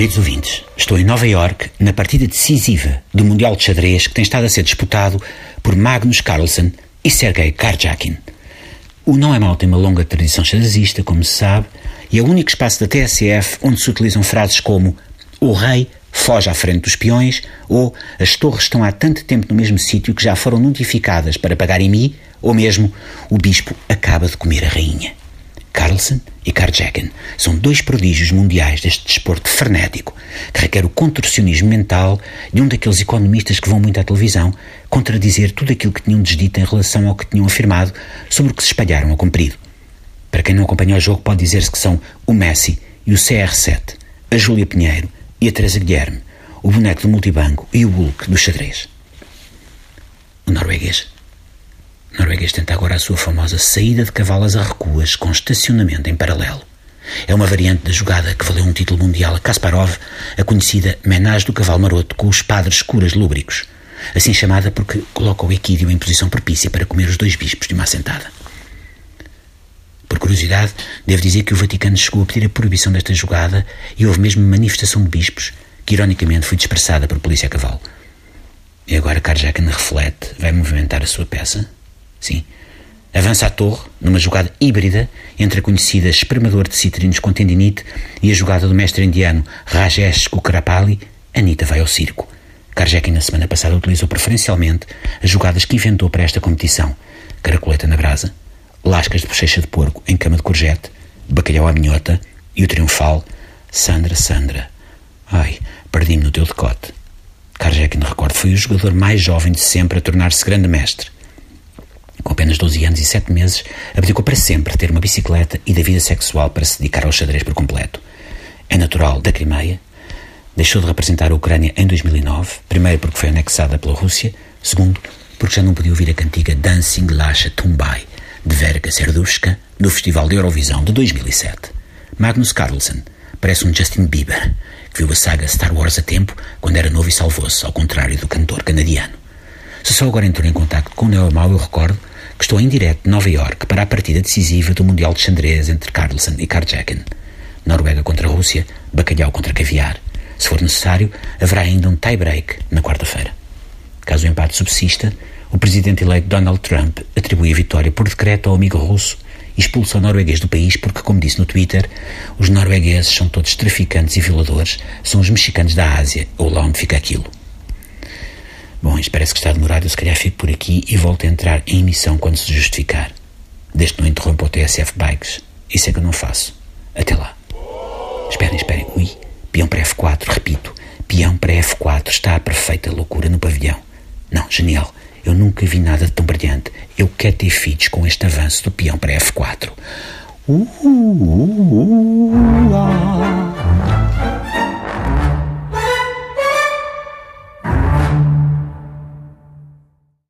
Queridos ouvintes, estou em Nova York na partida decisiva do Mundial de Xadrez que tem estado a ser disputado por Magnus Carlsen e Sergei Karjakin. O Não é Mal tem uma longa tradição xadrezista, como se sabe, e é o único espaço da TSF onde se utilizam frases como o rei foge à frente dos peões ou as torres estão há tanto tempo no mesmo sítio que já foram notificadas para pagar em mim ou mesmo o bispo acaba de comer a rainha. Carlsen e Karjakin são dois prodígios mundiais deste desporto frenético que requer o contorcionismo mental de um daqueles economistas que vão muito à televisão contradizer tudo aquilo que tinham desdito em relação ao que tinham afirmado sobre o que se espalharam a comprido. Para quem não acompanha o jogo, pode dizer-se que são o Messi e o CR7, a Júlia Pinheiro e a Teresa Guilherme, o boneco do multibanco e o Hulk do xadrez. O norueguês norueguês tenta agora a sua famosa saída de cavalas a recuas com estacionamento em paralelo. É uma variante da jogada que valeu um título mundial a Kasparov, a conhecida menage do cavalo maroto com os padres escuras lúbricos, assim chamada porque coloca o equídeo em posição propícia para comer os dois bispos de uma assentada. Por curiosidade, devo dizer que o Vaticano chegou a pedir a proibição desta jogada e houve mesmo manifestação de bispos, que ironicamente foi dispersada por polícia a cavalo. E agora Karjakin reflete, vai movimentar a sua peça? Sim. Avança à torre, numa jogada híbrida entre a conhecida espremador de citrinos com tendinite e a jogada do mestre indiano Rajesh Kukrapali, Anita vai ao circo. Karjeki na semana passada utilizou preferencialmente as jogadas que inventou para esta competição. Caracoleta na brasa, lascas de bochecha de porco em cama de courgette, bacalhau à minhota e o triunfal Sandra, Sandra. Ai, perdi-me no teu decote. Karjekin, recordo, foi o jogador mais jovem de sempre a tornar-se grande mestre. Apenas 12 anos e 7 meses, abdicou para sempre de ter uma bicicleta e da vida sexual para se dedicar ao xadrez por completo. É natural da Crimeia, deixou de representar a Ucrânia em 2009, primeiro porque foi anexada pela Rússia, segundo porque já não podia ouvir a cantiga Dancing Lasha Tumbai, de Verga Serdushka, do Festival de Eurovisão de 2007. Magnus Carlsen parece um Justin Bieber, que viu a saga Star Wars a tempo quando era novo e salvou-se, ao contrário do cantor canadiano. Se só agora entrou em contato com o Neo Mal, eu recordo que estou em direto de Nova York para a partida decisiva do Mundial de Xandrez entre Carlsen e Karjakin. Noruega contra Rússia, bacalhau contra caviar. Se for necessário, haverá ainda um tie-break na quarta-feira. Caso o empate subsista, o presidente eleito Donald Trump atribui a vitória por decreto ao amigo russo e expulsa o norueguês do país porque, como disse no Twitter, os noruegueses são todos traficantes e violadores, são os mexicanos da Ásia, ou lá onde fica aquilo. Parece que está demorado, eu se calhar fico por aqui e volto a entrar em emissão quando se justificar. Desde que não interrompa o TSF Bikes. Isso é que eu não faço. Até lá. Esperem, esperem. Ui, peão para F4, repito. Peão para F4. Está a perfeita loucura no pavilhão. Não, genial. Eu nunca vi nada de tão brilhante. Eu quero ter filhos com este avanço do peão para F4. Uh, uh, uh, uh, ah.